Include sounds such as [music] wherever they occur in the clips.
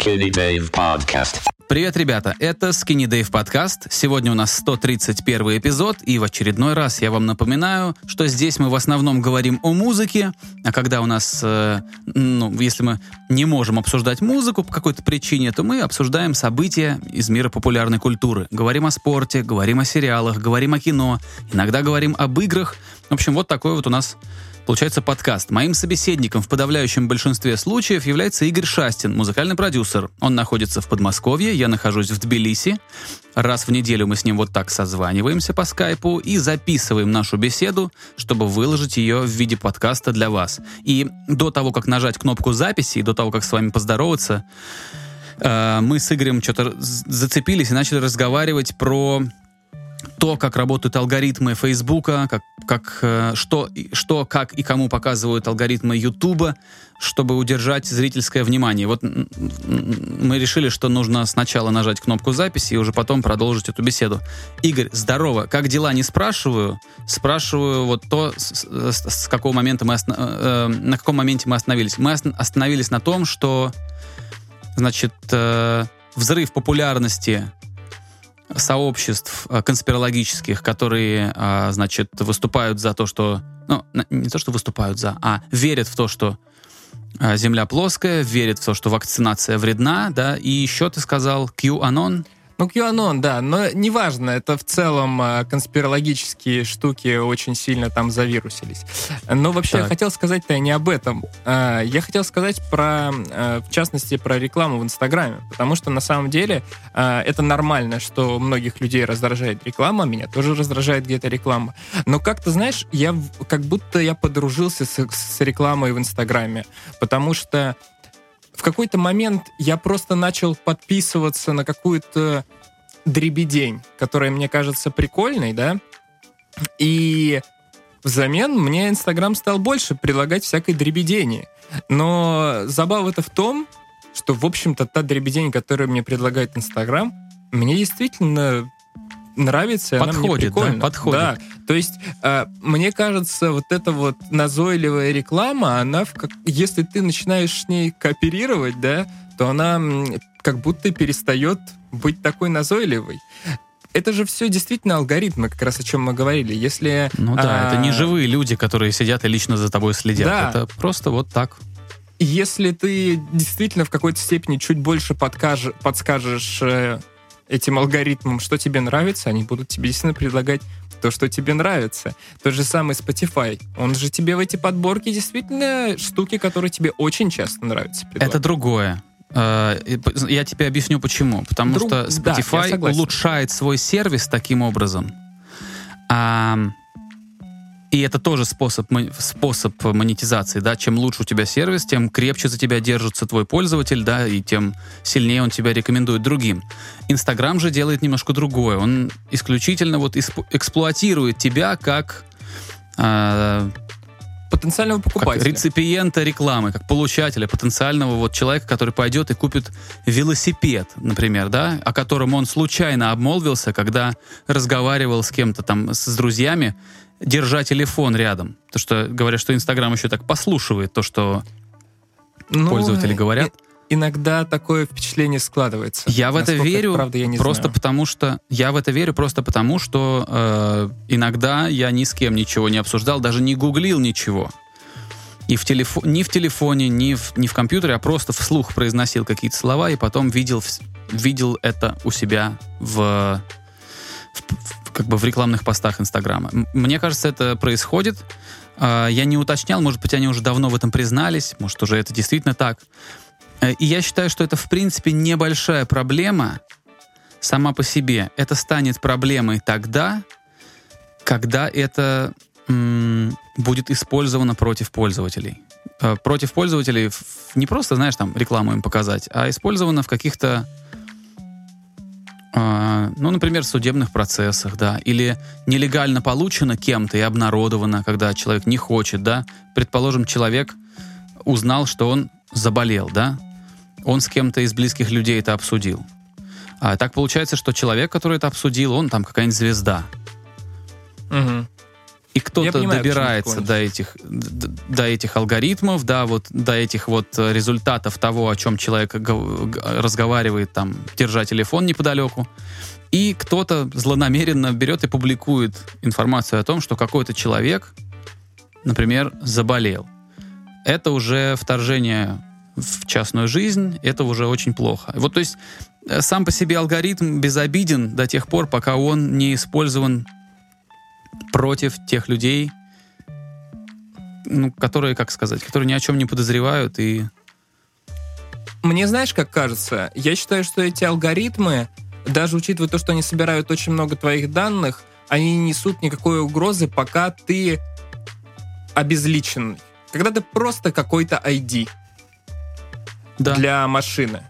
Skinny Dave Podcast. Привет, ребята! Это Skinny Dave подкаст. Сегодня у нас 131 эпизод, и в очередной раз я вам напоминаю, что здесь мы в основном говорим о музыке, а когда у нас, э, ну, если мы не можем обсуждать музыку по какой-то причине, то мы обсуждаем события из мира популярной культуры. Говорим о спорте, говорим о сериалах, говорим о кино, иногда говорим об играх. В общем, вот такой вот у нас Получается подкаст. Моим собеседником в подавляющем большинстве случаев является Игорь Шастин, музыкальный продюсер. Он находится в Подмосковье, я нахожусь в Тбилиси. Раз в неделю мы с ним вот так созваниваемся по скайпу и записываем нашу беседу, чтобы выложить ее в виде подкаста для вас. И до того, как нажать кнопку записи, и до того, как с вами поздороваться, э, мы с Игорем что-то зацепились и начали разговаривать про то, как работают алгоритмы Фейсбука, как, как, э, что, что, как и кому показывают алгоритмы Ютуба, чтобы удержать зрительское внимание. Вот мы решили, что нужно сначала нажать кнопку записи и уже потом продолжить эту беседу. Игорь, здорово. Как дела? Не спрашиваю. Спрашиваю вот то, с, с, с какого момента мы осно, э, на каком моменте мы остановились. Мы остановились на том, что, значит, э, взрыв популярности сообществ э, конспирологических, которые, а, значит, выступают за то, что... Ну, не то, что выступают за, а верят в то, что а, Земля плоская, верят в то, что вакцинация вредна, да, и еще ты сказал QAnon, ну, QAnon, да, но неважно, это в целом э, конспирологические штуки очень сильно там завирусились. Но вообще так. я хотел сказать-то не об этом. Э, я хотел сказать про, э, в частности, про рекламу в Инстаграме, потому что на самом деле это нормально, что многих людей раздражает реклама, меня тоже раздражает где-то реклама. Но как-то, знаешь, я как будто я подружился с, с рекламой в Инстаграме, потому что в какой-то момент я просто начал подписываться на какую-то дребедень, которая мне кажется прикольной, да, и взамен мне Инстаграм стал больше предлагать всякой дребедени. Но забава-то в том, что, в общем-то, та дребедень, которую мне предлагает Инстаграм, мне действительно нравится, подходит, она мне. Да, подходит. Да, то есть э, мне кажется, вот эта вот назойливая реклама, она, в, как, если ты начинаешь с ней кооперировать, да, то она как будто перестает быть такой назойливой. Это же все действительно алгоритмы, как раз о чем мы говорили. Если, ну да, а, это не живые люди, которые сидят и лично за тобой следят. Да. Это просто вот так. Если ты действительно в какой-то степени чуть больше подкажешь, подскажешь э, этим алгоритмам, что тебе нравится, они будут тебе действительно предлагать то, что тебе нравится. Тот же самый Spotify. Он же тебе в эти подборки действительно штуки, которые тебе очень часто нравятся. Предлагает. Это другое. Э, я тебе объясню почему. Потому Друг... что Spotify да, улучшает свой сервис таким образом. А и это тоже способ, способ монетизации, да, чем лучше у тебя сервис, тем крепче за тебя держится твой пользователь, да, и тем сильнее он тебя рекомендует другим. Инстаграм же делает немножко другое, он исключительно вот эксплуатирует тебя как э, потенциального покупателя. Как реципиента рекламы, как получателя, потенциального вот человека, который пойдет и купит велосипед, например, да, о котором он случайно обмолвился, когда разговаривал с кем-то там, с друзьями, держа телефон рядом. То, что говорят, что Инстаграм еще так послушивает то, что ну, пользователи говорят. иногда такое впечатление складывается. Я в это верю, правда, я не просто знаю. потому что я в это верю просто потому, что э, иногда я ни с кем ничего не обсуждал, даже не гуглил ничего. И в телефо... ни в телефоне, ни в, ни в компьютере, а просто вслух произносил какие-то слова и потом видел, видел это у себя в, как бы в рекламных постах Инстаграма. Мне кажется, это происходит. А, я не уточнял, может быть, они уже давно в этом признались, может, уже это действительно так. Э, и я считаю, что это, в принципе, небольшая проблема сама по себе. Это станет проблемой тогда, когда это будет использовано против пользователей. Э, против пользователей не просто, знаешь, там рекламу им показать, а использовано в каких-то ну, например, в судебных процессах, да, или нелегально получено кем-то и обнародовано, когда человек не хочет, да, предположим, человек узнал, что он заболел, да, он с кем-то из близких людей это обсудил. А так получается, что человек, который это обсудил, он там какая-нибудь звезда. Угу. И кто-то понимаю, добирается до этих, до этих алгоритмов, да, вот до этих вот результатов того, о чем человек разговаривает, там, держа телефон неподалеку. И кто-то злонамеренно берет и публикует информацию о том, что какой-то человек, например, заболел. Это уже вторжение в частную жизнь, это уже очень плохо. Вот, то есть, э, сам по себе алгоритм безобиден до тех пор, пока он не использован против тех людей, ну, которые, как сказать, которые ни о чем не подозревают и... Мне знаешь, как кажется? Я считаю, что эти алгоритмы, даже учитывая то, что они собирают очень много твоих данных, они не несут никакой угрозы, пока ты обезличен. Когда ты просто какой-то ID да. для машины.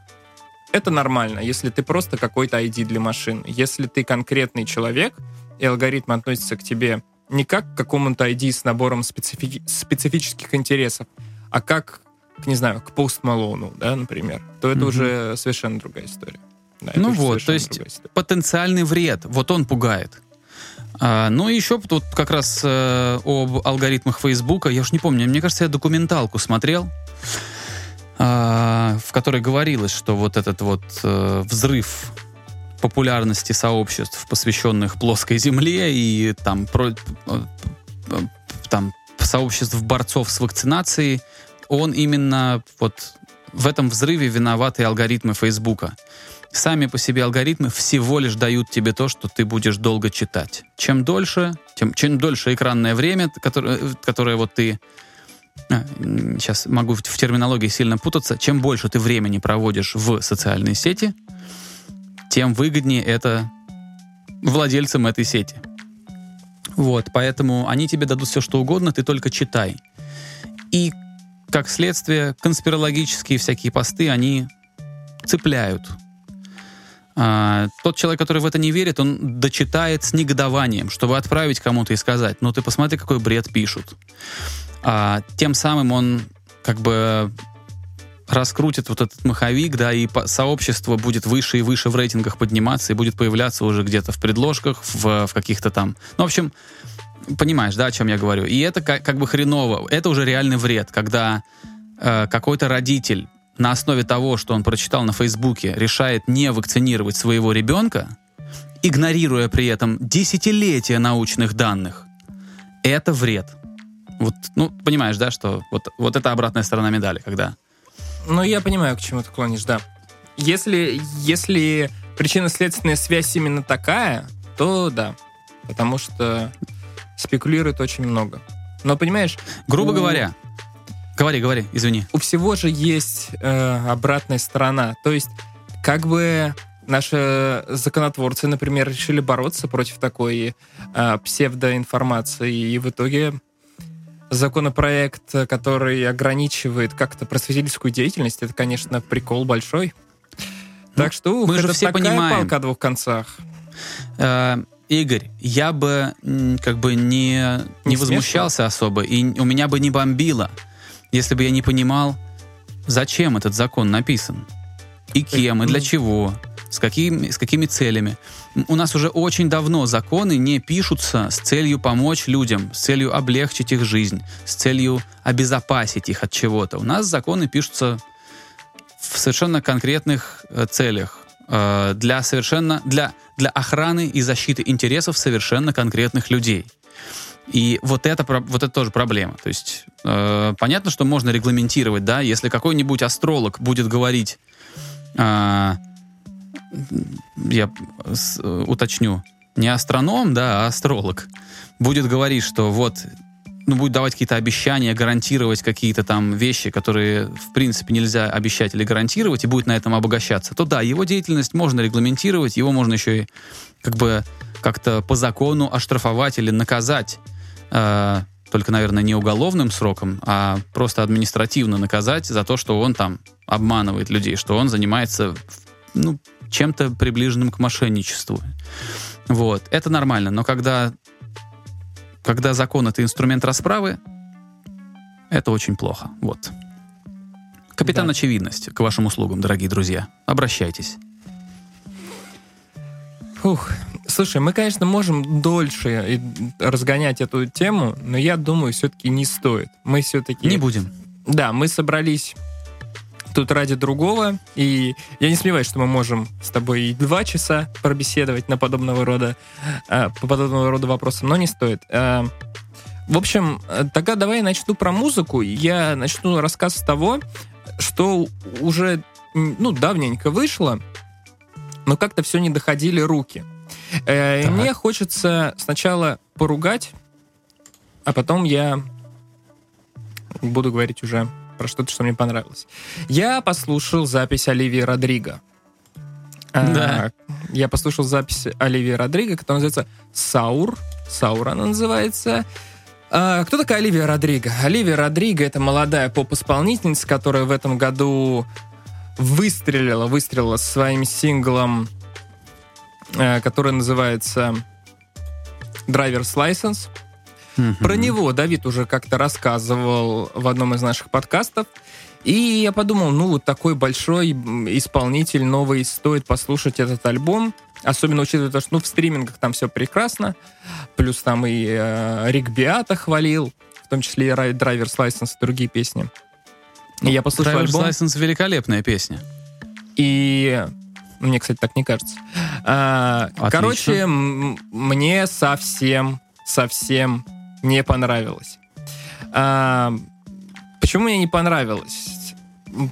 Это нормально, если ты просто какой-то ID для машины. Если ты конкретный человек, и алгоритм относится к тебе не как к какому-то ID с набором специфи- специфических интересов, а как, не знаю, к Пост Малону, да, например, то это mm-hmm. уже совершенно другая история. Да, ну вот, то есть потенциальный вред, вот он пугает. А, ну и еще тут как раз э, об алгоритмах Фейсбука, я уж не помню, мне кажется, я документалку смотрел, э, в которой говорилось, что вот этот вот э, взрыв популярности сообществ, посвященных плоской земле и там, про, там сообществ борцов с вакцинацией, он именно вот в этом взрыве виноваты алгоритмы Фейсбука. Сами по себе алгоритмы всего лишь дают тебе то, что ты будешь долго читать. Чем дольше, тем, чем дольше экранное время, которое, которое вот ты сейчас могу в терминологии сильно путаться, чем больше ты времени проводишь в социальной сети, тем выгоднее это владельцам этой сети. Вот, поэтому они тебе дадут все, что угодно, ты только читай. И, как следствие, конспирологические всякие посты, они цепляют. А, тот человек, который в это не верит, он дочитает с негодованием, чтобы отправить кому-то и сказать, ну ты посмотри, какой бред пишут. А, тем самым он как бы раскрутит вот этот маховик, да, и сообщество будет выше и выше в рейтингах подниматься и будет появляться уже где-то в предложках, в, в каких-то там... Ну, в общем, понимаешь, да, о чем я говорю. И это как, как бы хреново. Это уже реальный вред, когда э, какой-то родитель на основе того, что он прочитал на Фейсбуке, решает не вакцинировать своего ребенка, игнорируя при этом десятилетия научных данных, это вред. Вот, ну, понимаешь, да, что вот, вот это обратная сторона медали, когда ну, я понимаю, к чему ты клонишь, да. Если, если причинно-следственная связь именно такая, то да. Потому что спекулирует очень много. Но понимаешь... Грубо у... говоря, говори, говори, извини. У всего же есть э, обратная сторона. То есть, как бы наши законотворцы, например, решили бороться против такой э, псевдоинформации, и в итоге законопроект, который ограничивает как-то просветительскую деятельность, это, конечно, прикол большой. Так ну, что, ух, мы это же все такая понимаем. палка о двух концах. Э, Игорь, я бы как бы не, не, не возмущался особо, и у меня бы не бомбило, если бы я не понимал, зачем этот закон написан, и кем, и для чего с какими, с какими целями. У нас уже очень давно законы не пишутся с целью помочь людям, с целью облегчить их жизнь, с целью обезопасить их от чего-то. У нас законы пишутся в совершенно конкретных э, целях э, для совершенно для для охраны и защиты интересов совершенно конкретных людей. И вот это, вот это тоже проблема. То есть э, понятно, что можно регламентировать, да, если какой-нибудь астролог будет говорить, э, я э, уточню, не астроном, да, а астролог, будет говорить, что вот, ну, будет давать какие-то обещания, гарантировать какие-то там вещи, которые, в принципе, нельзя обещать или гарантировать, и будет на этом обогащаться, то да, его деятельность можно регламентировать, его можно еще и как бы как-то по закону оштрафовать или наказать. Э, только, наверное, не уголовным сроком, а просто административно наказать за то, что он там обманывает людей, что он занимается ну, чем-то приближенным к мошенничеству. Вот. Это нормально, но когда, когда закон — это инструмент расправы, это очень плохо. Вот. Капитан да. Очевидность к вашим услугам, дорогие друзья. Обращайтесь. Фух. Слушай, мы, конечно, можем дольше разгонять эту тему, но я думаю, все-таки не стоит. Мы все-таки... Не будем. Да, мы собрались тут ради другого, и я не сомневаюсь, что мы можем с тобой и два часа пробеседовать на подобного рода, э, по подобного рода вопросам, но не стоит. Э, в общем, тогда давай я начну про музыку. Я начну рассказ с того, что уже ну, давненько вышло, но как-то все не доходили руки. Э, мне хочется сначала поругать, а потом я буду говорить уже про что-то, что мне понравилось. Я послушал запись Оливии Родриго. Да. А, я послушал запись Оливии Родриго, которая называется «Саур». «Саур» она называется. А, кто такая Оливия Родриго? Оливия Родриго — это молодая поп-исполнительница, которая в этом году выстрелила, выстрелила своим синглом, э, который называется Driver's License. Mm-hmm. Про него Давид уже как-то рассказывал в одном из наших подкастов. И я подумал, ну вот такой большой исполнитель новый, стоит послушать этот альбом. Особенно учитывая то, что ну, в стримингах там все прекрасно. Плюс там и э, Рик Биата хвалил, в том числе и Driver's License и другие песни. И я послушал Driver's альбом. License великолепная песня. И мне, кстати, так не кажется. А, короче, мне совсем, совсем не понравилось. А, почему мне не понравилось?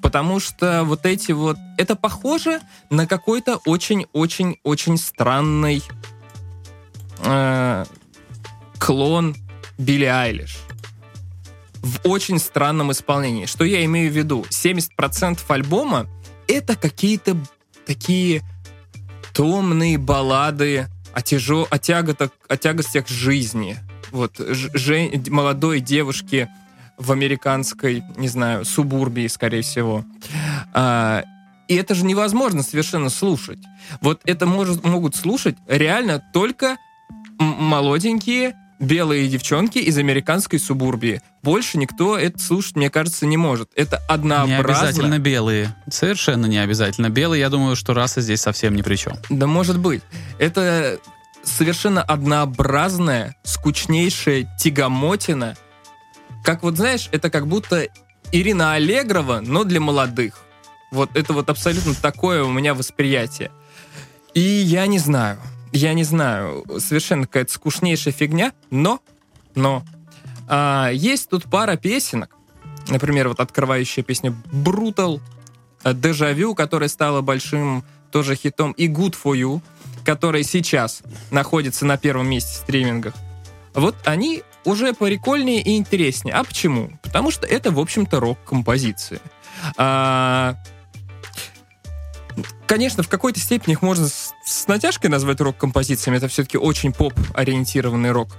Потому что вот эти вот... Это похоже на какой-то очень-очень-очень странный э, клон Билли Айлиш в очень странном исполнении. Что я имею в виду? 70% альбома — это какие-то такие томные баллады о, тяжел... о, тяготах... о тягостях жизни, вот, же, молодой девушки в американской, не знаю, субурбии, скорее всего. А, и это же невозможно совершенно слушать. Вот это может, могут слушать реально только молоденькие белые девчонки из американской субурбии. Больше никто это слушать, мне кажется, не может. Это однообразно. Не обязательно белые. Совершенно не обязательно белые. Я думаю, что раса здесь совсем ни при чем. Да может быть. Это совершенно однообразная, скучнейшая тягомотина. Как вот знаешь, это как будто Ирина Аллегрова, но для молодых. Вот это вот абсолютно такое у меня восприятие. И я не знаю, я не знаю, совершенно какая-то скучнейшая фигня, но, но, а, есть тут пара песенок, например, вот открывающая песня Brutal, Дежавю, которая стала большим тоже хитом, и Good For You, который сейчас находится на первом месте в стримингах, вот они уже прикольнее и интереснее. А почему? Потому что это, в общем-то, рок-композиции. А, конечно, в какой-то степени их можно с, с натяжкой назвать рок-композициями. Это все-таки очень поп-ориентированный рок.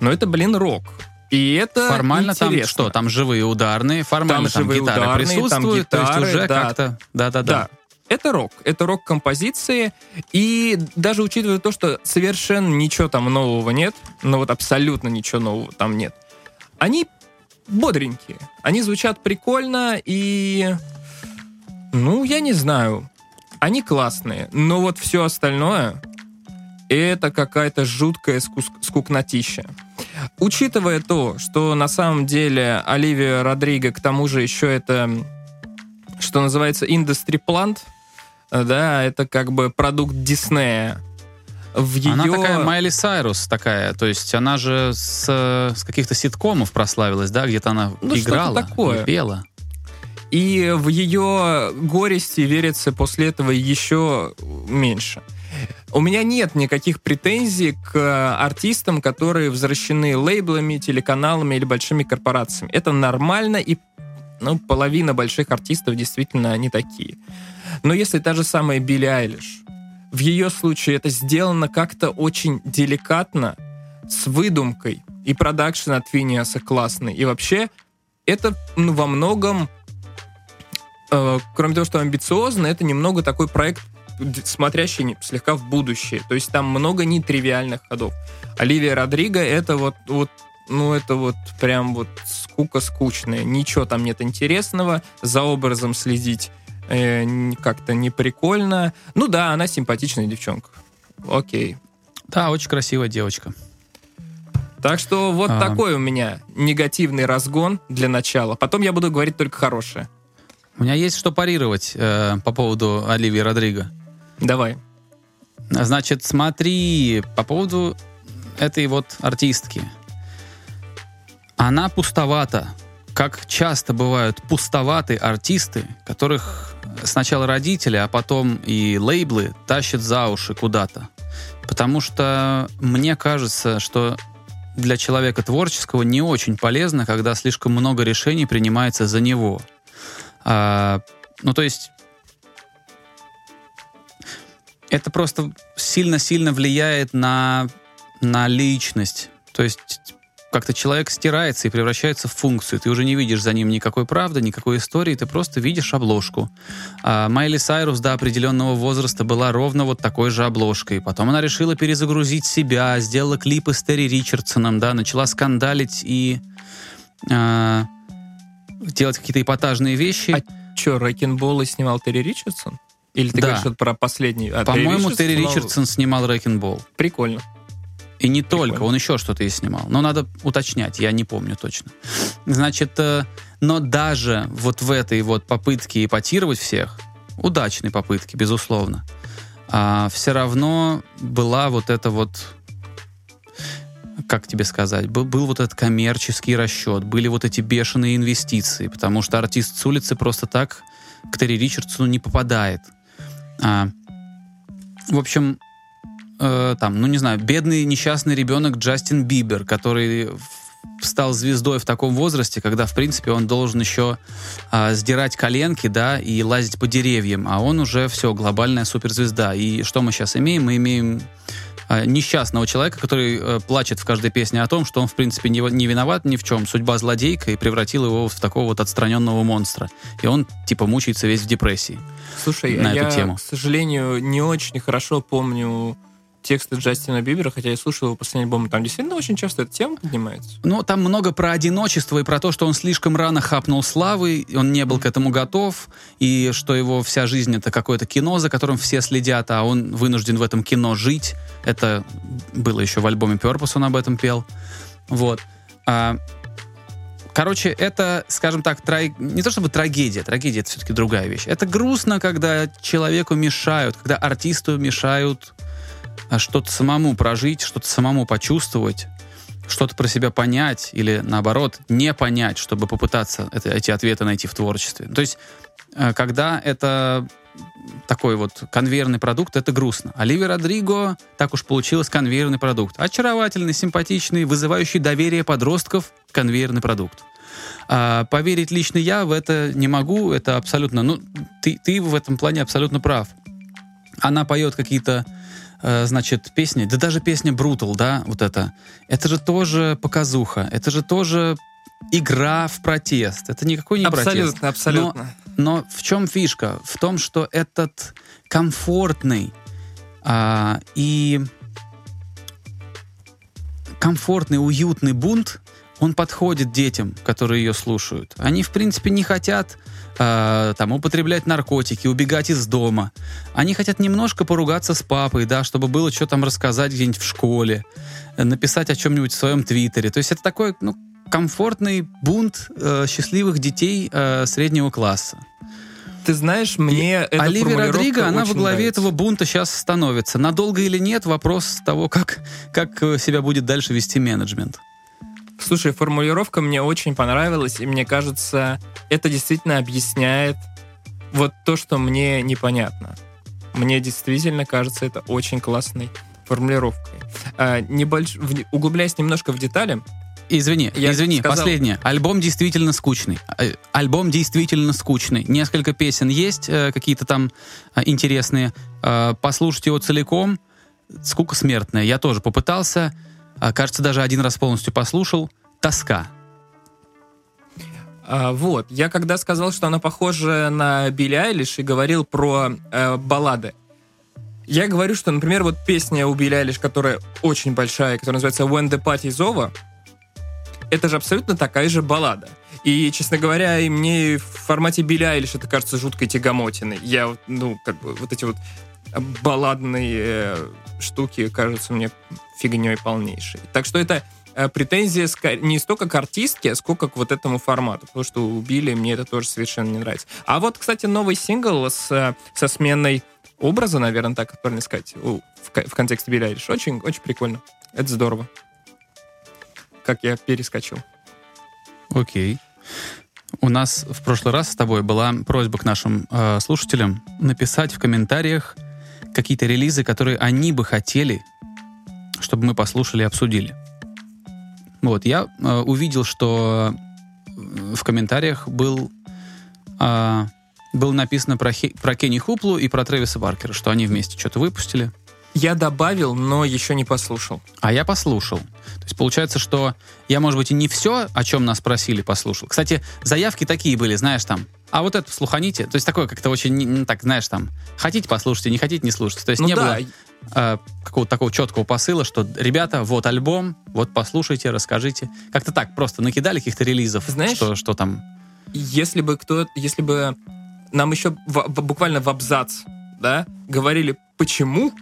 Но это, блин, рок. И это Формально интересно. там что? Там живые ударные, формально там, там живые гитара ударные, присутствует, там гитары, то есть уже да, как-то... Да-да-да. Это рок, это рок-композиции, и даже учитывая то, что совершенно ничего там нового нет, ну вот абсолютно ничего нового там нет, они бодренькие, они звучат прикольно, и, ну, я не знаю, они классные, но вот все остальное, это какая-то жуткая скукнотища. Учитывая то, что на самом деле Оливия Родриго, к тому же еще это, что называется, plant, да, это как бы продукт Диснея. В ее... Она такая Майли Сайрус такая, то есть она же с, с каких-то ситкомов прославилась, да, где-то она ну, играла, такое. пела. И в ее горести верится после этого еще меньше. У меня нет никаких претензий к артистам, которые возвращены лейблами, телеканалами или большими корпорациями. Это нормально, и ну, половина больших артистов действительно они такие. Но если та же самая Билли Айлиш, в ее случае это сделано как-то очень деликатно, с выдумкой, и продакшн от Финиаса классный. И вообще, это ну, во многом, э, кроме того, что амбициозно, это немного такой проект, смотрящий слегка в будущее. То есть там много нетривиальных ходов. Оливия Родриго это вот, вот ну, это вот прям вот скука скучная. Ничего там нет интересного. За образом следить э, как-то не прикольно. Ну да, она симпатичная девчонка. Окей. Да, очень красивая девочка. Так что вот а... такой у меня негативный разгон для начала. Потом я буду говорить только хорошее. У меня есть что парировать э, по поводу Оливии Родриго. Давай. Значит, смотри, по поводу этой вот артистки. Она пустовата. Как часто бывают пустоватые артисты, которых сначала родители, а потом и лейблы тащат за уши куда-то. Потому что мне кажется, что для человека творческого не очень полезно, когда слишком много решений принимается за него. А, ну, то есть это просто сильно-сильно влияет на, на личность. То есть как-то человек стирается и превращается в функцию. Ты уже не видишь за ним никакой правды, никакой истории, ты просто видишь обложку. А Майли Сайрус до определенного возраста была ровно вот такой же обложкой. Потом она решила перезагрузить себя, сделала клипы с Терри Ричардсоном, да, начала скандалить и а, делать какие-то эпатажные вещи. А что, Рэкинболы снимал Терри Ричардсон? Или ты да. говоришь про последний? А, По-моему, Терри Ричардсон снимал Рэкинбол. Прикольно. И не Прикольно. только, он еще что-то и снимал. Но надо уточнять, я не помню точно. Значит, э, но даже вот в этой вот попытке эпатировать всех, удачной попытке, безусловно, а, все равно была вот эта вот как тебе сказать, был, был вот этот коммерческий расчет, были вот эти бешеные инвестиции, потому что артист с улицы просто так к Терри Ричардсону не попадает. А, в общем, э, там, ну не знаю, бедный несчастный ребенок Джастин Бибер, который стал звездой в таком возрасте, когда, в принципе, он должен еще а, сдирать коленки, да, и лазить по деревьям, а он уже все, глобальная суперзвезда. И что мы сейчас имеем? Мы имеем а, несчастного человека, который а, плачет в каждой песне о том, что он, в принципе, не, не виноват ни в чем. Судьба злодейка и превратила его в такого вот отстраненного монстра. И он, типа, мучается весь в депрессии. Слушай, на я, эту тему. к сожалению, не очень хорошо помню тексты Джастина Бибера, хотя я слушал его последний альбом, там действительно очень часто эта тема поднимается. Ну, там много про одиночество и про то, что он слишком рано хапнул славы, он не был к этому готов, и что его вся жизнь — это какое-то кино, за которым все следят, а он вынужден в этом кино жить. Это было еще в альбоме Purpose, он об этом пел. Вот. А, Короче, это, скажем так, траг... не то чтобы трагедия, трагедия это все-таки другая вещь. Это грустно, когда человеку мешают, когда артисту мешают что-то самому прожить, что-то самому почувствовать, что-то про себя понять или, наоборот, не понять, чтобы попытаться это, эти ответы найти в творчестве. То есть, э, когда это такой вот конвейерный продукт, это грустно. Оливия Родриго, так уж получилось, конвейерный продукт. Очаровательный, симпатичный, вызывающий доверие подростков конвейерный продукт. А поверить лично я в это не могу, это абсолютно... Ну, ты, ты в этом плане абсолютно прав. Она поет какие-то значит, песни, да даже песня Brutal, да, вот это, это же тоже показуха, это же тоже игра в протест. Это никакой не абсолютно, протест. Абсолютно, абсолютно. Но, но в чем фишка? В том, что этот комфортный а, и комфортный, уютный бунт, он подходит детям, которые ее слушают. Они, в принципе, не хотят э, там, употреблять наркотики, убегать из дома. Они хотят немножко поругаться с папой, да, чтобы было что там рассказать где-нибудь в школе, написать о чем-нибудь в своем твиттере. То есть это такой, ну, комфортный бунт э, счастливых детей э, среднего класса. Ты знаешь, мне эта Оливия Родриго, она во главе нравится. этого бунта сейчас становится. Надолго или нет, вопрос того, как, как себя будет дальше вести менеджмент. Слушай, формулировка мне очень понравилась, и мне кажется, это действительно объясняет вот то, что мне непонятно. Мне действительно кажется это очень классной формулировкой. А, небольш... Углубляясь немножко в детали, Извини, я извини, сказал... последнее. Альбом действительно скучный. Э, альбом действительно скучный. Несколько песен есть, э, какие-то там э, интересные. Послушайте его целиком. Скука смертная. Я тоже попытался. А, кажется, даже один раз полностью послушал. Тоска. А, вот, я когда сказал, что она похожа на Билли Айлиш и говорил про э, баллады, я говорю, что, например, вот песня у Билли Айлиш, которая очень большая, которая называется When the Party is Over, это же абсолютно такая же баллада. И, честно говоря, и мне в формате Билли Айлиш это кажется жуткой тягомотиной. Я, ну, как бы, вот эти вот балладные э, штуки кажутся мне фигней полнейшей. Так что это э, претензия не столько к артистке, сколько к вот этому формату, потому что у Билли мне это тоже совершенно не нравится. А вот, кстати, новый сингл с, э, со сменой образа, наверное, так правильно сказать, в, в контексте Билли Айлиш, очень, очень прикольно. Это здорово. Как я перескочил. Окей. У нас в прошлый раз с тобой была просьба к нашим э, слушателям написать в комментариях какие-то релизы, которые они бы хотели, чтобы мы послушали и обсудили. Вот, я э, увидел, что в комментариях был, э, было написано про, Хи, про Кенни Хуплу и про Трэвиса Баркера, что они вместе что-то выпустили. Я добавил, но еще не послушал. А я послушал. То есть получается, что я, может быть, и не все, о чем нас просили, послушал. Кстати, заявки такие были, знаешь, там, а вот это слуханите. То есть такое как-то очень, ну, так, знаешь, там, хотите послушайте, не хотите не слушайте. То есть ну, не да. было э, какого-то такого четкого посыла, что, ребята, вот альбом, вот послушайте, расскажите. Как-то так просто накидали каких-то релизов, знаешь, что, что там. Если бы кто, если бы нам еще в, в, буквально в абзац, да, говорили, почему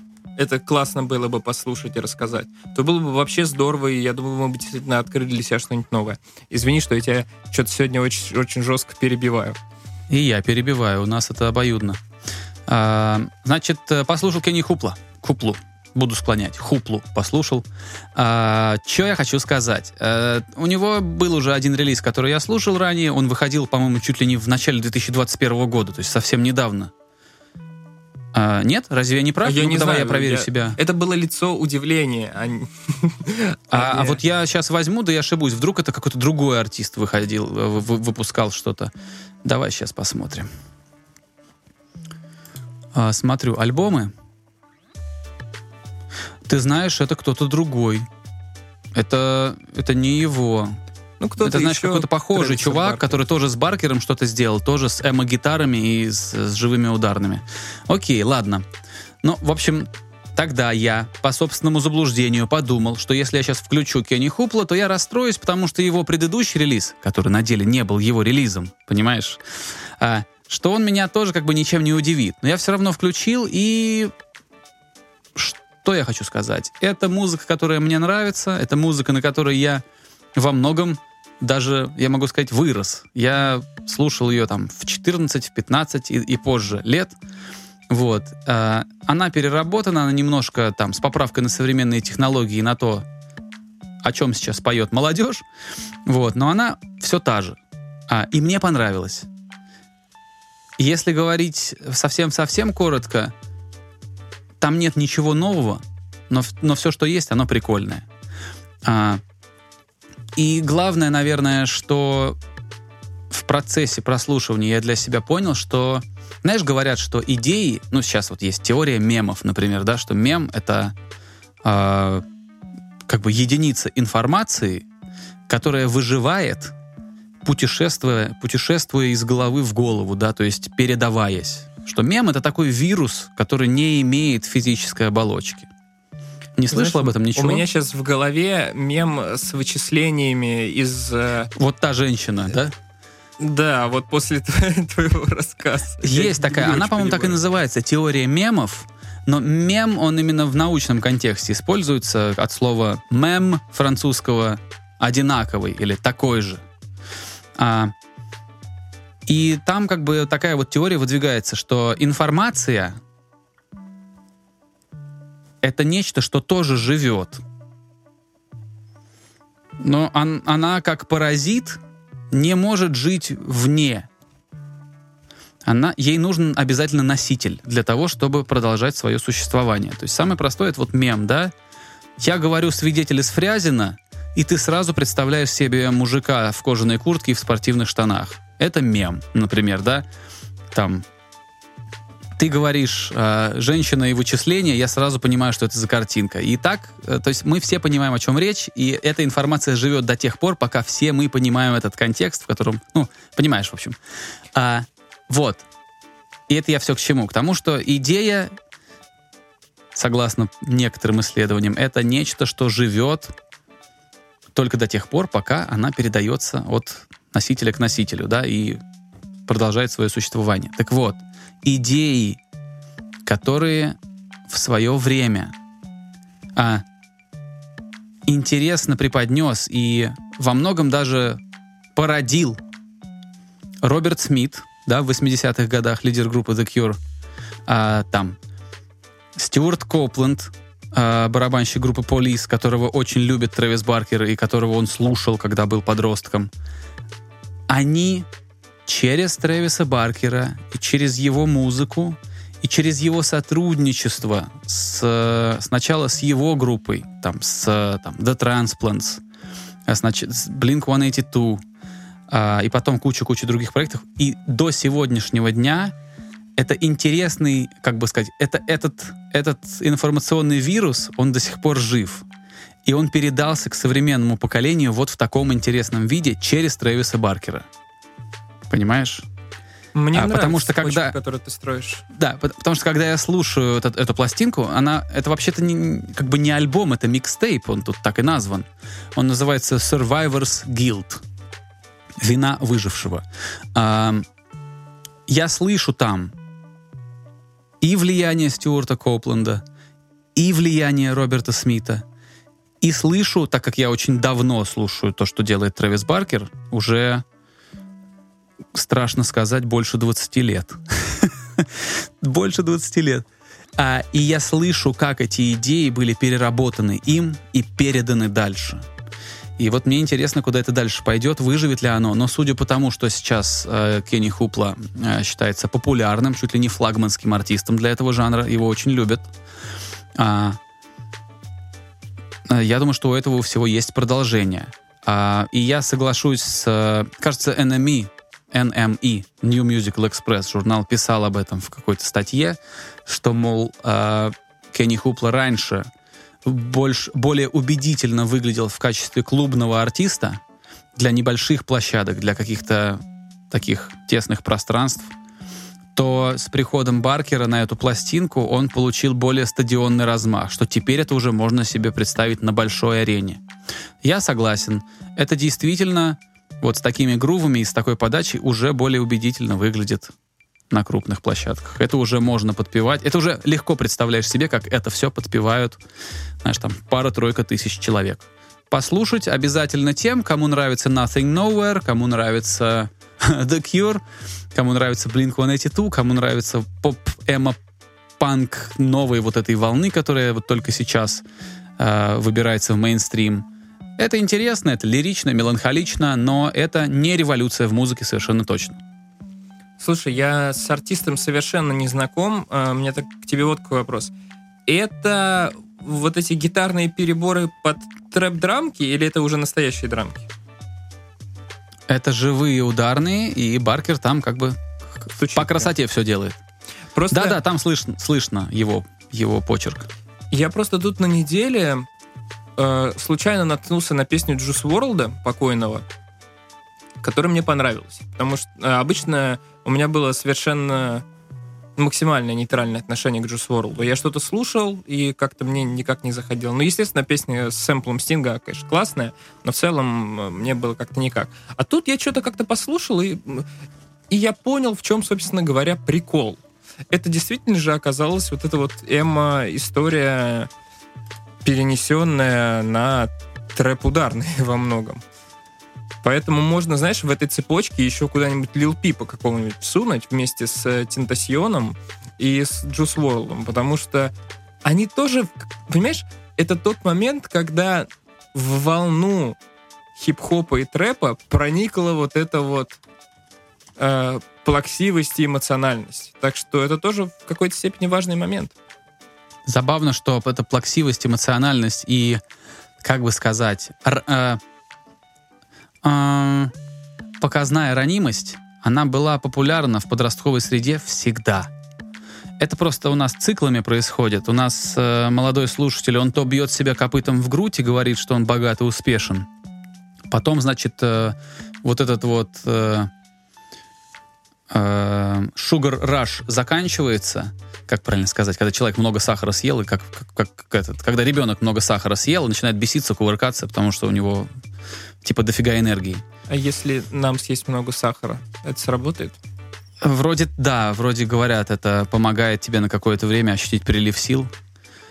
это классно было бы послушать и рассказать, то было бы вообще здорово, и я думаю, мы бы действительно открыли для себя что-нибудь новое. Извини, что я тебя что-то сегодня очень, очень жестко перебиваю. И я перебиваю, у нас это обоюдно. А, значит, послушал Кенни Хупла. Хуплу. Буду склонять. Хуплу послушал. А, что я хочу сказать? А, у него был уже один релиз, который я слушал ранее. Он выходил, по-моему, чуть ли не в начале 2021 года, то есть совсем недавно. А, нет? Разве я не прав? Я ну, не давай знаю, я проверю я... себя. Это было лицо удивления. А, а, а вот я сейчас возьму, да я ошибусь. Вдруг это какой-то другой артист выходил, выпускал что-то. Давай сейчас посмотрим. А, смотрю альбомы. Ты знаешь, это кто-то другой. Это, это не его. Ну, кто-то Это, знаешь, какой-то похожий чувак, Баркер. который тоже с Баркером что-то сделал, тоже с эмо-гитарами и с, с живыми ударными. Окей, ладно. Ну, в общем, Тогда я, по собственному заблуждению, подумал, что если я сейчас включу Кенни Хупла, то я расстроюсь, потому что его предыдущий релиз, который на деле не был его релизом, понимаешь, а, что он меня тоже как бы ничем не удивит. Но я все равно включил, и что я хочу сказать? Это музыка, которая мне нравится, это музыка, на которой я во многом даже, я могу сказать, вырос. Я слушал ее там в 14, в 15 и, и позже лет. Вот. А, она переработана, она немножко там с поправкой на современные технологии, на то, о чем сейчас поет молодежь. Вот. Но она все та же. А, и мне понравилось. Если говорить совсем-совсем коротко, там нет ничего нового, но, но все, что есть, оно прикольное. И главное, наверное, что в процессе прослушивания я для себя понял, что, знаешь, говорят, что идеи, ну сейчас вот есть теория мемов, например, да, что мем это э, как бы единица информации, которая выживает, путешествуя, путешествуя из головы в голову, да, то есть передаваясь. Что мем это такой вирус, который не имеет физической оболочки. Не слышал об этом ничего? У меня сейчас в голове мем с вычислениями из... Э, вот та женщина, да? Да, вот после [laughs] твоего рассказа. Есть такая, она, по-моему, так и называется, теория мемов. Но мем, он именно в научном контексте используется от слова мем французского одинаковый или такой же. А, и там как бы такая вот теория выдвигается, что информация это нечто, что тоже живет. Но он, она, как паразит, не может жить вне. Она, ей нужен обязательно носитель для того, чтобы продолжать свое существование. То есть самое простое это вот мем, да? Я говорю свидетель из Фрязина, и ты сразу представляешь себе мужика в кожаной куртке и в спортивных штанах. Это мем, например, да? Там ты говоришь э, «женщина и вычисления», я сразу понимаю, что это за картинка. И так, э, то есть мы все понимаем, о чем речь, и эта информация живет до тех пор, пока все мы понимаем этот контекст, в котором, ну, понимаешь, в общем. А, вот. И это я все к чему? К тому, что идея, согласно некоторым исследованиям, это нечто, что живет только до тех пор, пока она передается от носителя к носителю, да, и продолжает свое существование. Так вот, идеи, которые в свое время а, интересно преподнес и во многом даже породил Роберт Смит, да, в 80-х годах, лидер группы The Cure, а, там, Стюарт Копленд, а, барабанщик группы Police, которого очень любит Трэвис Баркер и которого он слушал, когда был подростком, они через Трэвиса Баркера и через его музыку и через его сотрудничество с, сначала с его группой, там, с там, The Transplants, а, значит, с Blink-182, а, и потом кучу-кучу других проектов. И до сегодняшнего дня это интересный, как бы сказать, это, этот, этот информационный вирус, он до сих пор жив. И он передался к современному поколению вот в таком интересном виде через Трэвиса Баркера. Понимаешь? Мне а, нравится потому что когда, который ты строишь. Да, потому что когда я слушаю этот, эту пластинку, она это вообще-то не, как бы не альбом, это микстейп, он тут так и назван. Он называется Survivors Guild. Вина выжившего. А, я слышу там и влияние Стюарта Копленда, и влияние Роберта Смита, и слышу, так как я очень давно слушаю то, что делает Трэвис Баркер, уже страшно сказать, больше 20 лет. [laughs] больше 20 лет. А, и я слышу, как эти идеи были переработаны им и переданы дальше. И вот мне интересно, куда это дальше пойдет, выживет ли оно. Но судя по тому, что сейчас э, Кенни Хупла э, считается популярным, чуть ли не флагманским артистом для этого жанра, его очень любят. А, э, я думаю, что у этого всего есть продолжение. А, и я соглашусь с, э, кажется, NME NME, New Musical Express, журнал писал об этом в какой-то статье, что, мол, э, Кенни Хупла раньше больше, более убедительно выглядел в качестве клубного артиста для небольших площадок, для каких-то таких тесных пространств, то с приходом Баркера на эту пластинку он получил более стадионный размах, что теперь это уже можно себе представить на большой арене. Я согласен, это действительно вот с такими грувами и с такой подачей уже более убедительно выглядит на крупных площадках. Это уже можно подпевать. Это уже легко представляешь себе, как это все подпевают, знаешь, там пара-тройка тысяч человек. Послушать обязательно тем, кому нравится Nothing Nowhere, кому нравится [laughs] The Cure, кому нравится Blink-182, кому нравится поп-эмо панк новой вот этой волны, которая вот только сейчас э, выбирается в мейнстрим. Это интересно, это лирично, меланхолично, но это не революция в музыке совершенно точно. Слушай, я с артистом совершенно не знаком. А, мне так к тебе вот какой вопрос. Это вот эти гитарные переборы под трэп-драмки или это уже настоящие драмки? Это живые ударные, и Баркер там как бы Стучит, по красоте все делает. Просто... Да-да, там слышно, слышно его, его почерк. Я просто тут на неделе э, случайно наткнулся на песню Джус Ворлда покойного, которая мне понравилась. Потому что э, обычно у меня было совершенно максимальное нейтральное отношение к Джус Ворлду. Я что-то слушал, и как-то мне никак не заходило. Ну, естественно, песня с сэмплом Стинга, конечно, классная, но в целом э, мне было как-то никак. А тут я что-то как-то послушал, и, и я понял, в чем, собственно говоря, прикол. Это действительно же оказалась вот эта вот Эмма история перенесенная на трэп ударный [laughs] во многом. Поэтому можно, знаешь, в этой цепочке еще куда-нибудь Лил Пипа какого-нибудь сунуть вместе с э, Тентасионом и с Джус Ворлом, потому что они тоже, понимаешь, это тот момент, когда в волну хип-хопа и трэпа проникла вот эта вот э, плаксивость и эмоциональность. Так что это тоже в какой-то степени важный момент. Забавно, что эта плаксивость, эмоциональность и, как бы сказать, р, э, э, показная ранимость, она была популярна в подростковой среде всегда. Это просто у нас циклами происходит. У нас э, молодой слушатель, он то бьет себя копытом в грудь и говорит, что он богат и успешен. Потом, значит, э, вот этот вот э, sugar rush заканчивается, как правильно сказать, когда человек много сахара съел, и как, как, как этот, когда ребенок много сахара съел, начинает беситься, кувыркаться, потому что у него типа дофига энергии. А если нам съесть много сахара, это сработает? Вроде, да, вроде говорят, это помогает тебе на какое-то время ощутить прилив сил.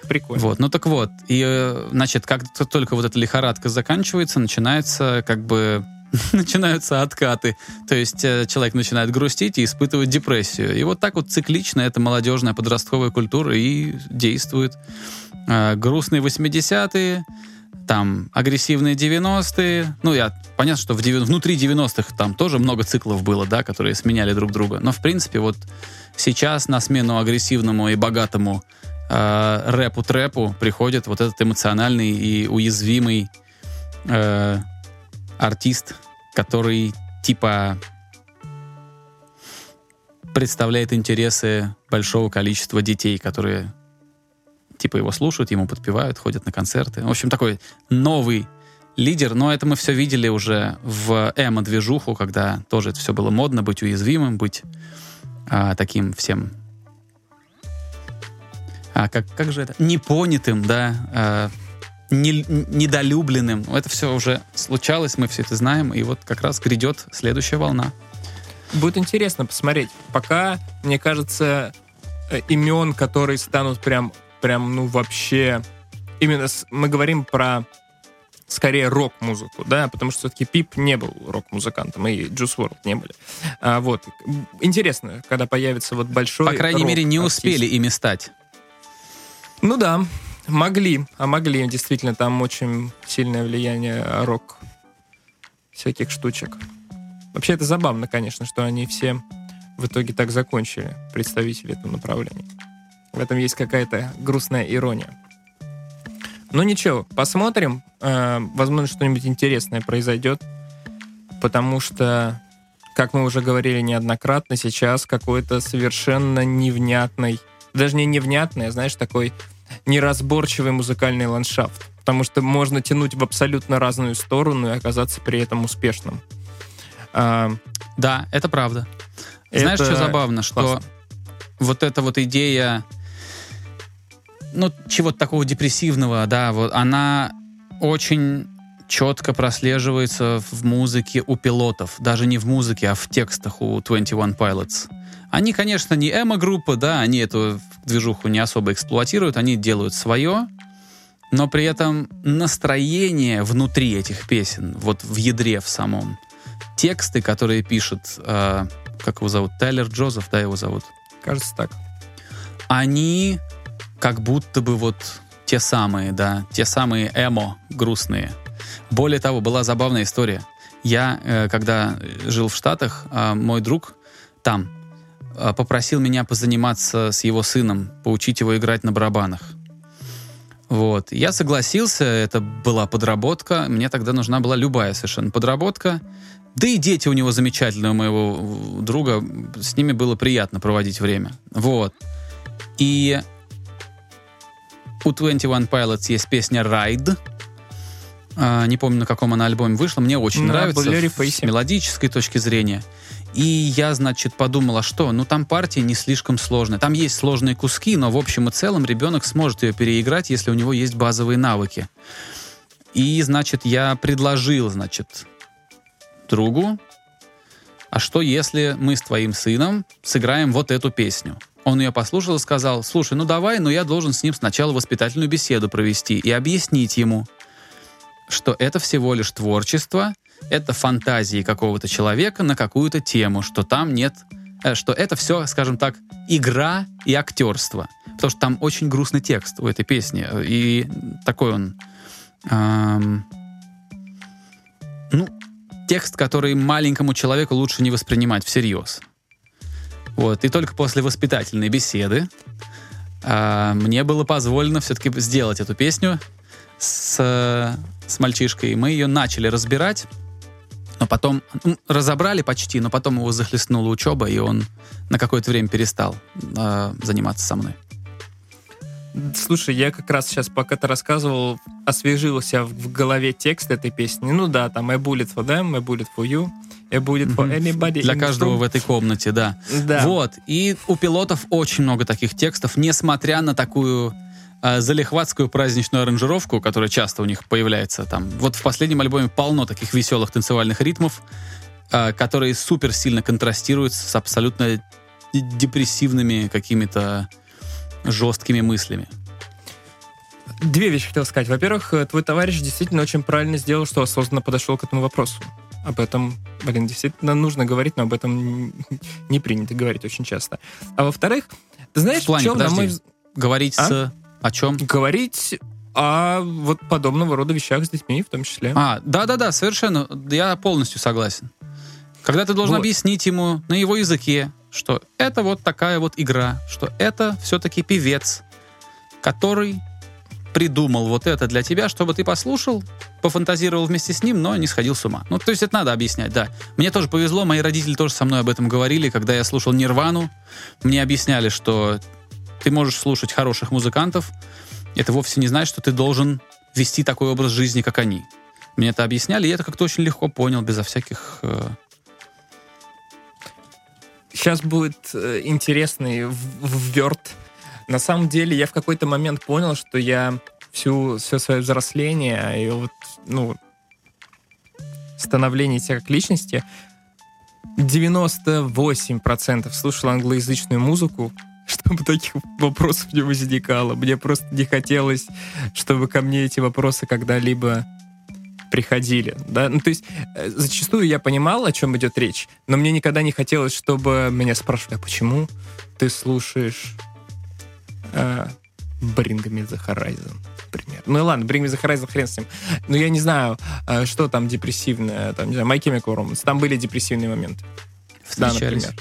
Прикольно. Вот, ну так вот, и, э, значит, как только вот эта лихорадка заканчивается, начинается как бы [laughs] начинаются откаты. То есть э, человек начинает грустить и испытывать депрессию. И вот так вот циклично эта молодежная подростковая культура и действует. Э, грустные 80-е, там агрессивные 90-е. Ну, я понятно, что в 90, внутри 90-х там тоже много циклов было, да, которые сменяли друг друга. Но, в принципе, вот сейчас на смену агрессивному и богатому э, рэпу-трэпу приходит вот этот эмоциональный и уязвимый э, артист, который типа представляет интересы большого количества детей, которые типа его слушают, ему подпевают, ходят на концерты. В общем, такой новый лидер, но это мы все видели уже в эмо-движуху, когда тоже это все было модно, быть уязвимым, быть а, таким всем... А, как, как же это? Непонятым, да, а, не, недолюбленным. Это все уже случалось, мы все это знаем, и вот как раз грядет следующая волна. Будет интересно посмотреть. Пока, мне кажется, э, имен, которые станут прям прям, ну, вообще... Именно с, мы говорим про скорее рок-музыку, да, потому что все-таки Пип не был рок-музыкантом, и Juice WRLD не были. А, вот. Интересно, когда появится вот большой По крайней мере, не успели ими стать. Ну да, могли, а могли. Действительно, там очень сильное влияние рок всяких штучек. Вообще это забавно, конечно, что они все в итоге так закончили, представители этого направления. В этом есть какая-то грустная ирония. Ну ничего, посмотрим. Э, возможно, что-нибудь интересное произойдет. Потому что, как мы уже говорили неоднократно, сейчас какой-то совершенно невнятный, даже не невнятный, а, знаешь, такой неразборчивый музыкальный ландшафт. Потому что можно тянуть в абсолютно разную сторону и оказаться при этом успешным. А, да, это правда. Знаешь, что забавно, что вот эта вот идея ну, чего-то такого депрессивного, да, вот она очень четко прослеживается в музыке у пилотов. Даже не в музыке, а в текстах у 21 Pilots. Они, конечно, не эмо-группа, да, они эту движуху не особо эксплуатируют, они делают свое, но при этом настроение внутри этих песен, вот в ядре в самом, тексты, которые пишут, э, как его зовут, Тайлер Джозеф, да, его зовут? Кажется, так. Они как будто бы вот те самые, да, те самые эмо грустные. Более того, была забавная история. Я, э, когда жил в Штатах, э, мой друг там попросил меня позаниматься с его сыном, поучить его играть на барабанах. Вот. Я согласился, это была подработка. Мне тогда нужна была любая совершенно подработка. Да и дети у него замечательные, у моего друга. С ними было приятно проводить время. Вот. И у 21 Pilots есть песня «Ride». А, не помню, на каком она альбоме вышла. Мне очень на нравится с мелодической точки зрения. И я, значит, подумала, что, ну, там партия не слишком сложная. Там есть сложные куски, но в общем и целом ребенок сможет ее переиграть, если у него есть базовые навыки. И, значит, я предложил, значит, другу, а что если мы с твоим сыном сыграем вот эту песню? Он ее послушал и сказал, слушай, ну давай, но я должен с ним сначала воспитательную беседу провести и объяснить ему, что это всего лишь творчество, это фантазии какого-то человека на какую-то тему, что там нет, э, что это все, скажем так, игра и актерство. Потому что там очень грустный текст у этой песни. И такой он... Эм, ну, текст, который маленькому человеку лучше не воспринимать всерьез. Вот. И только после воспитательной беседы а, мне было позволено все-таки сделать эту песню с, с мальчишкой. Мы ее начали разбирать, но потом ну, разобрали почти, но потом его захлестнула учеба, и он на какое-то время перестал э, заниматься со мной. Слушай, я как раз сейчас, пока ты рассказывал, освежился в голове текст этой песни. Ну да, там «I bullet for them, I bullet for you». A bullet for anybody Для каждого в этой комнате, да. да. Вот. И у пилотов очень много таких текстов, несмотря на такую э, залихватскую праздничную аранжировку, которая часто у них появляется там. Вот в последнем альбоме полно таких веселых танцевальных ритмов, э, которые супер сильно контрастируют с абсолютно депрессивными какими-то жесткими мыслями. Две вещи хотел сказать. Во-первых, э, твой товарищ действительно очень правильно сделал, что осознанно подошел к этому вопросу. Об этом, блин, действительно нужно говорить, но об этом не принято говорить очень часто. А во-вторых, ты знаешь, в, плане, в чем, подожди, на мой Говорить а? с... О чем? Говорить о вот подобного рода вещах с детьми в том числе. А, да-да-да, совершенно. Я полностью согласен. Когда ты должен вот. объяснить ему на его языке, что это вот такая вот игра, что это все-таки певец, который придумал вот это для тебя, чтобы ты послушал, пофантазировал вместе с ним, но не сходил с ума. Ну, то есть это надо объяснять, да. Мне тоже повезло, мои родители тоже со мной об этом говорили, когда я слушал Нирвану. Мне объясняли, что ты можешь слушать хороших музыкантов, это вовсе не значит, что ты должен вести такой образ жизни, как они. Мне это объясняли, и я это как-то очень легко понял, безо всяких... Э... Сейчас будет э, интересный вверт на самом деле я в какой-то момент понял, что я всю, все свое взросление и вот, ну, становление себя как личности 98% слушал англоязычную музыку, чтобы таких вопросов не возникало. Мне просто не хотелось, чтобы ко мне эти вопросы когда-либо приходили. Да? Ну, то есть э, зачастую я понимал, о чем идет речь, но мне никогда не хотелось, чтобы меня спрашивали, а почему ты слушаешь Uh, Bring Me The Horizon, например. Ну и ладно, Bring Me The Horizon, хрен с ним. Но я не знаю, uh, что там депрессивное, там, не знаю, My Chemical Romance. Там были депрессивные моменты. Да, например.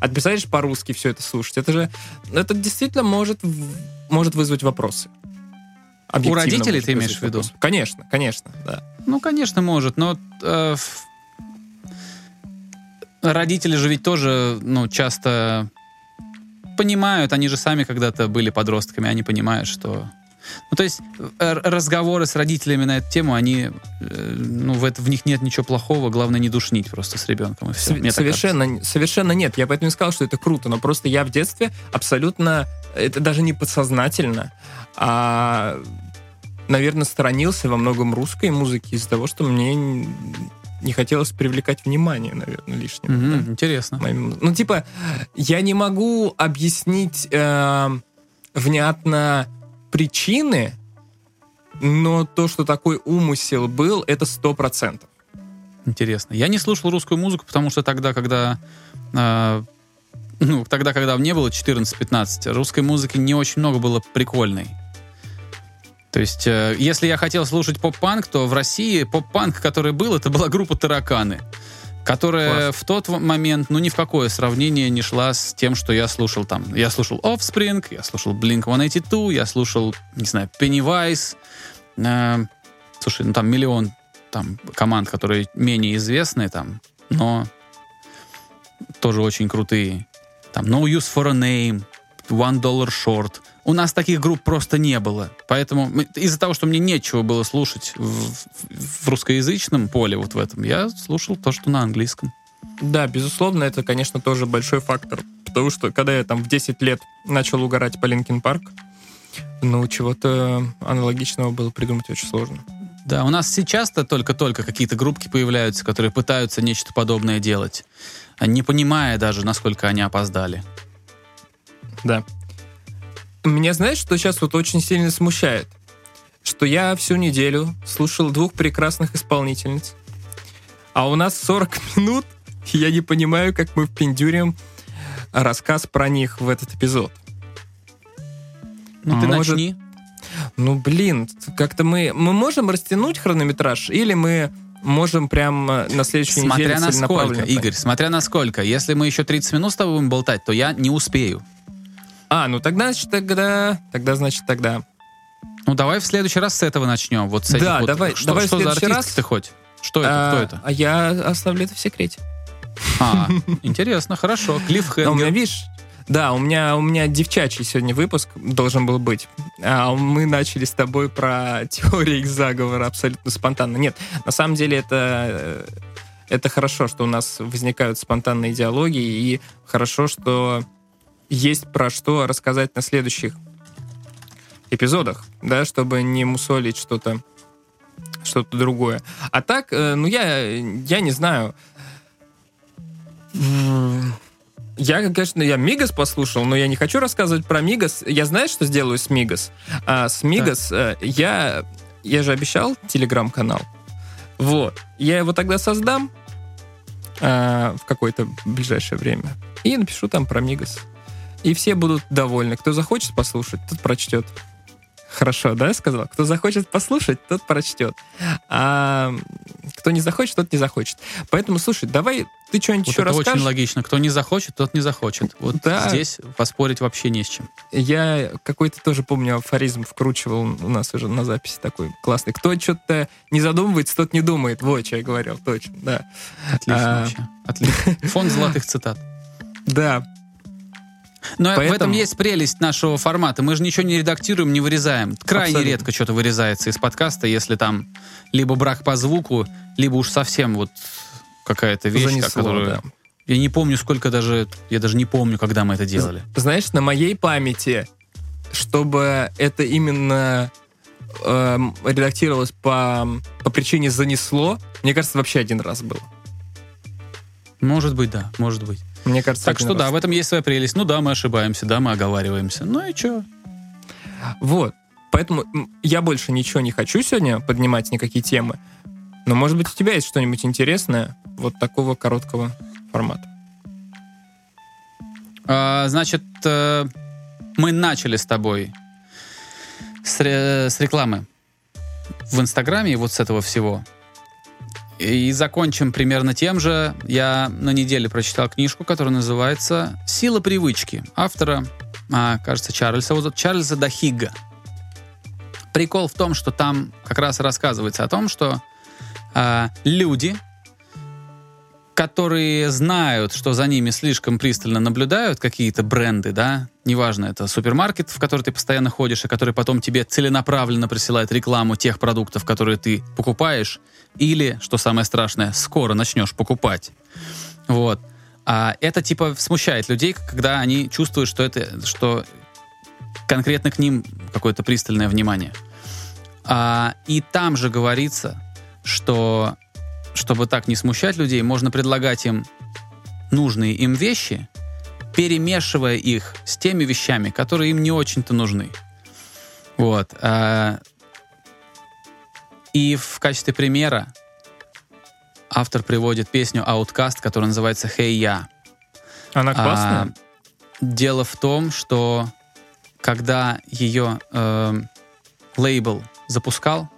А ты представляешь по-русски все это слушать? Это же, это действительно может, может вызвать вопросы. У родителей ты имеешь в виду? Вопросы. Конечно, конечно, да. Ну, конечно, может, но э, родители же ведь тоже, ну, часто понимают, они же сами когда-то были подростками, они понимают, что... Ну, то есть э, разговоры с родителями на эту тему, они, э, ну, в, это, в них нет ничего плохого, главное не душнить просто с ребенком. И все. С- совершенно, совершенно нет. Я поэтому и сказал, что это круто, но просто я в детстве абсолютно, это даже не подсознательно, а наверное, сторонился во многом русской музыки из-за того, что мне не хотелось привлекать внимание, наверное, лишнего. Mm-hmm, да? Интересно. Моим, ну, типа, я не могу объяснить э, внятно причины, но то, что такой умысел был, это сто процентов. Интересно. Я не слушал русскую музыку, потому что тогда, когда э, ну, тогда, когда мне было 14-15, русской музыки не очень много было прикольной. То есть, э, если я хотел слушать поп-панк, то в России поп-панк, который был, это была группа «Тараканы», которая Класс. в тот момент, ну, ни в какое сравнение не шла с тем, что я слушал там. Я слушал Offspring, я слушал Blink-182, я слушал, не знаю, Pennywise. Э, слушай, ну, там миллион там команд, которые менее известные там, но тоже очень крутые. Там No Use for a Name, One Dollar Short — у нас таких групп просто не было. Поэтому из-за того, что мне нечего было слушать в, в русскоязычном поле вот в этом, я слушал то, что на английском. Да, безусловно, это, конечно, тоже большой фактор. Потому что, когда я там в 10 лет начал угорать по Linkin Park, ну, чего-то аналогичного было придумать очень сложно. Да, у нас сейчас-то только-только какие-то группки появляются, которые пытаются нечто подобное делать, не понимая даже, насколько они опоздали. Да. Меня знаешь, что сейчас вот очень сильно смущает? Что я всю неделю слушал двух прекрасных исполнительниц, а у нас 40 [laughs] минут, и я не понимаю, как мы впендюрим рассказ про них в этот эпизод. Ну, ты Может... начни. Ну, блин, как-то мы... Мы можем растянуть хронометраж, или мы можем прям на следующей смотря неделе на сколько, Игорь, смотря на сколько. Если мы еще 30 минут с тобой будем болтать, то я не успею. А, ну тогда, значит, тогда, тогда, значит, тогда. Ну давай в следующий раз с этого начнем. Вот с этих да, вот, давай, что, давай что в за артист раз. ты хоть? Что это? А, Кто это? А я оставлю это в секрете. А, интересно, хорошо. Клифф У меня, видишь, да, у меня, у меня девчачий сегодня выпуск должен был быть. А мы начали с тобой про [laughs] теории их заговора абсолютно спонтанно. Нет, на самом деле это, это хорошо, что у нас возникают спонтанные диалоги, и хорошо, что есть про что рассказать на следующих эпизодах, да, чтобы не мусолить что-то что-то другое. А так, э, ну я, я не знаю. Я, конечно, я Мигас послушал, но я не хочу рассказывать про Мигас. Я знаю, что сделаю с Мигас. А с Мигас да. Э, я, я же обещал телеграм-канал. Вот. Я его тогда создам а, в какое-то ближайшее время. И напишу там про Мигас. И все будут довольны. Кто захочет послушать, тот прочтет. Хорошо, да, я сказал? Кто захочет послушать, тот прочтет. А кто не захочет, тот не захочет. Поэтому, слушай, давай ты что-нибудь вот еще это расскажешь. очень логично. Кто не захочет, тот не захочет. Вот да. здесь поспорить вообще не с чем. Я какой-то тоже, помню, афоризм вкручивал у нас уже на записи такой классный. Кто что-то не задумывается, тот не думает. Вот, что я говорил, точно, да. Отлично а... вообще. Отлично. Фонд золотых цитат. Да, но Поэтому... в этом есть прелесть нашего формата. Мы же ничего не редактируем, не вырезаем. Крайне Абсолютно. редко что-то вырезается из подкаста, если там либо брак по звуку, либо уж совсем вот какая-то вещь, Занесло, которую... Да. Я не помню, сколько даже... Я даже не помню, когда мы это делали. Знаешь, на моей памяти, чтобы это именно э, редактировалось по, по причине занесло, мне кажется, вообще один раз было. Может быть, да, может быть. Мне кажется, так что да, в этом есть своя прелесть. Ну да, мы ошибаемся, да, мы оговариваемся. Ну и что? Вот. Поэтому я больше ничего не хочу сегодня поднимать, никакие темы. Но, может быть, у тебя есть что-нибудь интересное вот такого короткого формата? А, значит, э, мы начали с тобой с, с рекламы в Инстаграме, вот с этого всего. И закончим примерно тем же. Я на неделе прочитал книжку, которая называется «Сила привычки» автора, а, кажется, Чарльза, вот Чарльза Дахига. Прикол в том, что там как раз рассказывается о том, что а, люди, которые знают, что за ними слишком пристально наблюдают какие-то бренды, да, неважно, это супермаркет, в который ты постоянно ходишь, и который потом тебе целенаправленно присылает рекламу тех продуктов, которые ты покупаешь, или, что самое страшное, скоро начнешь покупать. Вот. А это типа смущает людей, когда они чувствуют, что это, что конкретно к ним какое-то пристальное внимание. А, и там же говорится, что чтобы так не смущать людей, можно предлагать им нужные им вещи, перемешивая их с теми вещами, которые им не очень-то нужны. Вот. А, и в качестве примера автор приводит песню Outcast, которая называется «Hey Я». Она классная? А, дело в том, что когда ее э, лейбл запускал,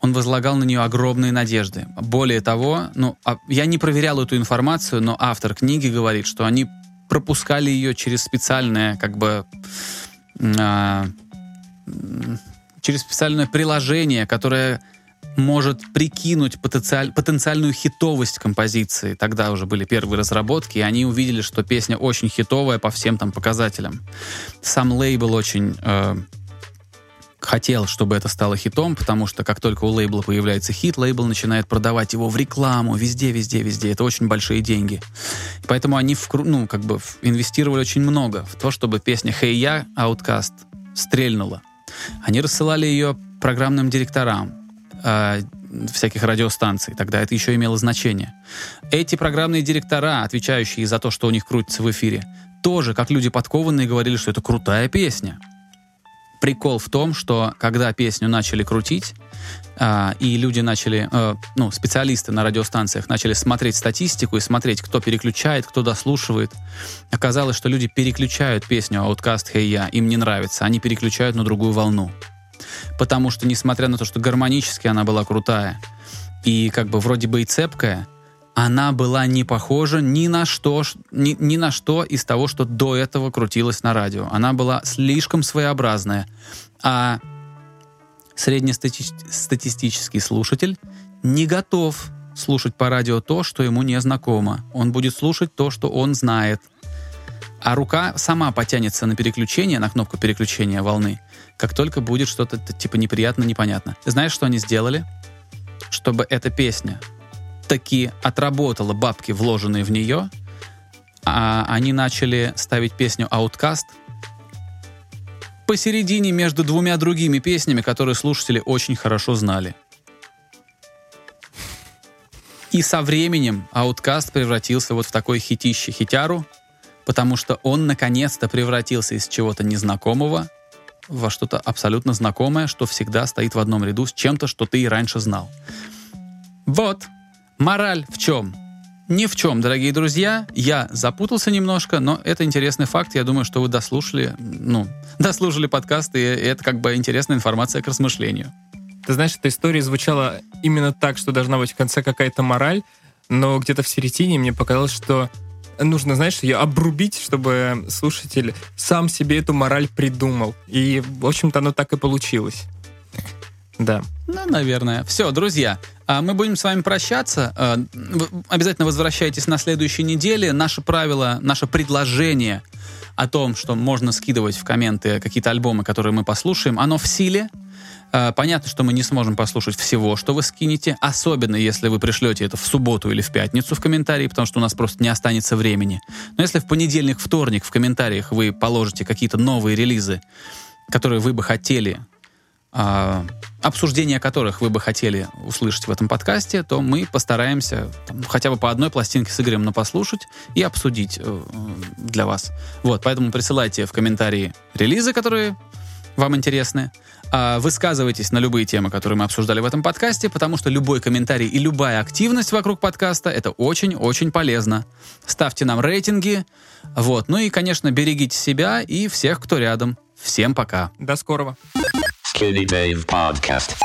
он возлагал на нее огромные надежды. Более того, ну, а, я не проверял эту информацию, но автор книги говорит, что они пропускали ее через специальное, как бы, а, через специальное приложение, которое может прикинуть потенциаль, потенциальную хитовость композиции. Тогда уже были первые разработки, и они увидели, что песня очень хитовая по всем там показателям. Сам лейбл очень э, хотел, чтобы это стало хитом, потому что как только у лейбла появляется хит, лейбл начинает продавать его в рекламу, везде, везде, везде. Это очень большие деньги. Поэтому они вкру, ну, как бы инвестировали очень много в то, чтобы песня «Hey Я» Outcast стрельнула. Они рассылали ее программным директорам э, всяких радиостанций. Тогда это еще имело значение. Эти программные директора, отвечающие за то, что у них крутится в эфире, тоже, как люди подкованные, говорили, что это крутая песня прикол в том, что когда песню начали крутить, э, и люди начали, э, ну, специалисты на радиостанциях начали смотреть статистику и смотреть, кто переключает, кто дослушивает, оказалось, что люди переключают песню Outcast Hey Ya, им не нравится, они переключают на другую волну. Потому что, несмотря на то, что гармонически она была крутая, и как бы вроде бы и цепкая, она была не похожа ни на что, ни, ни на что из того, что до этого крутилось на радио. Она была слишком своеобразная. А среднестатистический слушатель не готов слушать по радио то, что ему не знакомо. Он будет слушать то, что он знает. А рука сама потянется на переключение, на кнопку переключения волны, как только будет что-то типа неприятно, непонятно. Знаешь, что они сделали? Чтобы эта песня таки отработала бабки, вложенные в нее, а они начали ставить песню Outcast посередине между двумя другими песнями, которые слушатели очень хорошо знали. И со временем Outcast превратился вот в такой хитище хитяру, потому что он наконец-то превратился из чего-то незнакомого во что-то абсолютно знакомое, что всегда стоит в одном ряду с чем-то, что ты и раньше знал. Вот. Мораль в чем? Ни в чем, дорогие друзья. Я запутался немножко, но это интересный факт. Я думаю, что вы дослушали, ну, [laughs] дослушали подкаст, и это как бы интересная информация к размышлению. Ты знаешь, эта история звучала именно так, что должна быть в конце какая-то мораль, но где-то в середине мне показалось, что нужно, знаешь, ее обрубить, чтобы слушатель сам себе эту мораль придумал. И, в общем-то, оно так и получилось. Да. Ну, наверное. Все, друзья, мы будем с вами прощаться. А, обязательно возвращайтесь на следующей неделе. Наше правило, наше предложение о том, что можно скидывать в комменты какие-то альбомы, которые мы послушаем, оно в силе. А, понятно, что мы не сможем послушать всего, что вы скинете, особенно если вы пришлете это в субботу или в пятницу в комментарии, потому что у нас просто не останется времени. Но если в понедельник, вторник в комментариях вы положите какие-то новые релизы, которые вы бы хотели, обсуждения которых вы бы хотели услышать в этом подкасте, то мы постараемся там, хотя бы по одной пластинке с Игорем послушать и обсудить э, для вас. Вот, поэтому присылайте в комментарии релизы, которые вам интересны. А, высказывайтесь на любые темы, которые мы обсуждали в этом подкасте, потому что любой комментарий и любая активность вокруг подкаста — это очень-очень полезно. Ставьте нам рейтинги. Вот. Ну и, конечно, берегите себя и всех, кто рядом. Всем пока. До скорого. Skinny Dave Podcast.